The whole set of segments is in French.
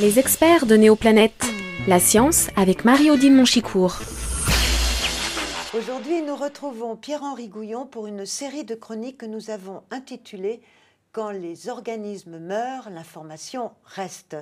Les experts de Néoplanète. La science avec Marie-Odile Monchicourt. Aujourd'hui, nous retrouvons Pierre-Henri Gouillon pour une série de chroniques que nous avons intitulées Quand les organismes meurent, l'information reste.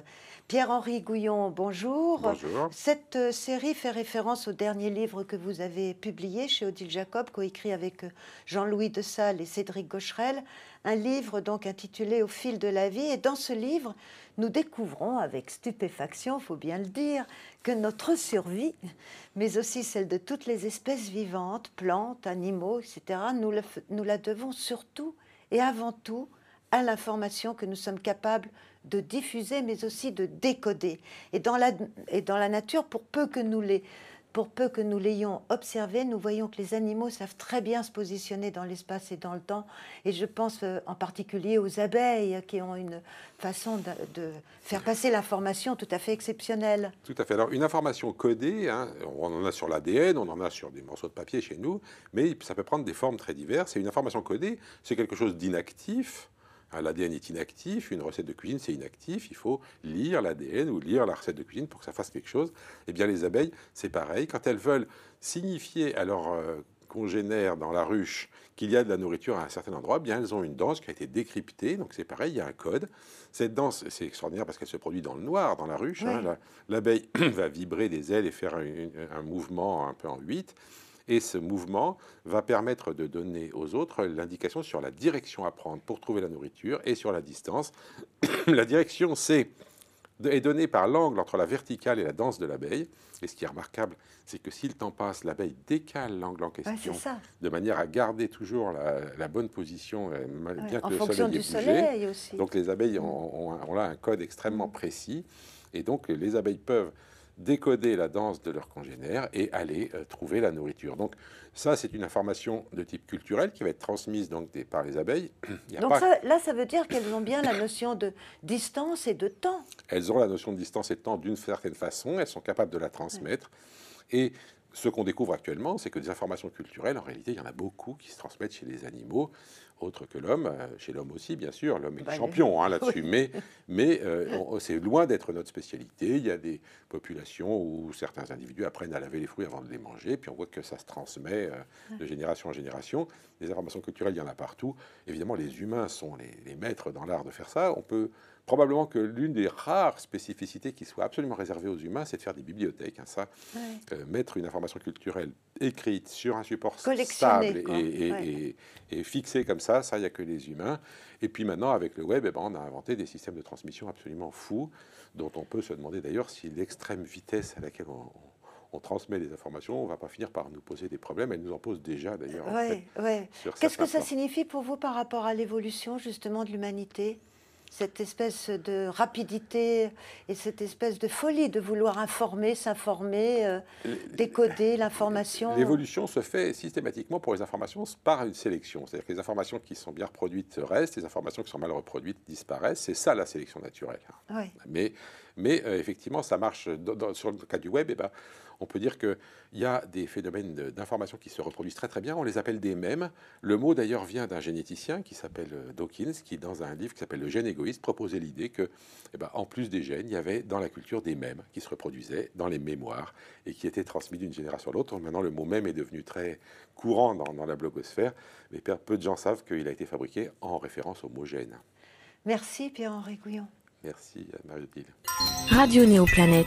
Pierre-Henri Gouillon, bonjour. Bonjour. Cette euh, série fait référence au dernier livre que vous avez publié chez Odile Jacob, coécrit avec euh, Jean-Louis de Salles et Cédric Gaucherel, un livre donc intitulé Au fil de la vie. Et dans ce livre, nous découvrons avec stupéfaction, faut bien le dire, que notre survie, mais aussi celle de toutes les espèces vivantes, plantes, animaux, etc., nous, le, nous la devons surtout et avant tout à l'information que nous sommes capables de diffuser, mais aussi de décoder. Et dans la, et dans la nature, pour peu que nous les pour peu que nous l'ayons observé, nous voyons que les animaux savent très bien se positionner dans l'espace et dans le temps. Et je pense euh, en particulier aux abeilles qui ont une façon de, faire passer l'information tout à fait exceptionnelle. Tout à fait. Alors, une information codée, hein, on en a sur l'ADN, on en a sur des morceaux de papier chez nous, mais ça peut prendre des formes très diverses. Et une information codée, c'est quelque chose d'inactif L'ADN est inactif, une recette de cuisine c'est inactif, il faut lire l'ADN ou lire la recette de cuisine pour que ça fasse quelque chose. Eh bien les abeilles, c'est pareil, quand elles veulent signifier à leurs euh, congénères dans la ruche qu'il y a de la nourriture à un certain endroit, eh bien elles ont une danse qui a été décryptée, donc c'est pareil, il y a un code. Cette danse, c'est extraordinaire parce qu'elle se produit dans le noir, dans la ruche. Hein. L'abeille va vibrer des ailes et faire un, un mouvement un peu en huit. Et ce mouvement va permettre de donner aux autres l'indication sur la direction à prendre pour trouver la nourriture et sur la distance. la direction c'est est donnée par l'angle entre la verticale et la danse de l'abeille. Et ce qui est remarquable, c'est que si le temps passe, l'abeille décale l'angle en question de manière à garder toujours la, bonne position, euh, bien que le soleil du soleil aussi. Donc les abeilles ont, ont, là un code extrêmement précis. Et donc les abeilles peuvent décoder la danse de leurs congénères et aller euh, trouver la nourriture. Donc ça, c'est une information de type culturel qui va être transmise donc par les abeilles. donc là, ça veut dire qu'elles ont bien la notion de distance et de temps. Elles ont la notion de distance et de temps d'une certaine façon, elles sont capables de la transmettre. Et ce qu'on découvre actuellement, c'est que des informations culturelles, en réalité, il y en a beaucoup qui se transmettent chez les animaux autre que l'homme, euh, chez l'homme aussi, bien sûr, l'homme est le bah, champion hein, là-dessus, mais, mais euh, c'est loin d'être notre spécialité. Il y a des populations où certains individus apprennent à laver les fruits avant de les manger, puis on voit que ça se transmet euh, de génération en génération. Les informations culturelles, il y en a partout. Évidemment, les humains sont les, les maîtres dans l'art de faire ça. On peut probablement que l'une des rares spécificités qui soit absolument réservée aux humains, c'est de faire des bibliothèques. Hein, ça, euh, mettre une information culturelle écrite sur un support stable et, et, fixée comme ça, ça, il n'y a que les humains. Et puis maintenant, avec le web, eh ben, on a inventé des systèmes de transmission absolument fous, dont on peut se demander d'ailleurs si l'extrême vitesse à laquelle on, transmet les informations, on ne va pas finir par nous poser des problèmes. Elle nous en pose déjà d'ailleurs. Qu'est-ce que ça signifie pour vous par rapport à l'évolution justement de l'humanité? Cette espèce de rapidité et cette espèce de folie de vouloir informer, s'informer, euh, décoder l'information. L'évolution se fait systématiquement pour les informations par une sélection. C'est-à-dire que les informations qui sont bien reproduites restent, les informations qui sont mal reproduites disparaissent. C'est ça la sélection naturelle. Mais, mais euh, effectivement, ça marche. sur le cas du web, et eh ben, on peut dire qu'il y a des phénomènes d'information qui se reproduisent très très bien. On les appelle des mèmes. Le mot d'ailleurs vient d'un généticien qui s'appelle euh, Dawkins, qui dans un livre qui s'appelle Le gène égoïste proposait l'idée que, eh ben, en plus des gènes, il y avait dans la culture des mèmes qui se reproduisaient dans les mémoires et qui étaient transmis d'une génération à l'autre. Maintenant, le mot mème est devenu très courant dans, la blogosphère, mais peu de gens savent qu'il a été fabriqué en référence au mot gène. Merci Pierre-Henri Gouillon. Merci Marie-Odile. Radio Néoplanète.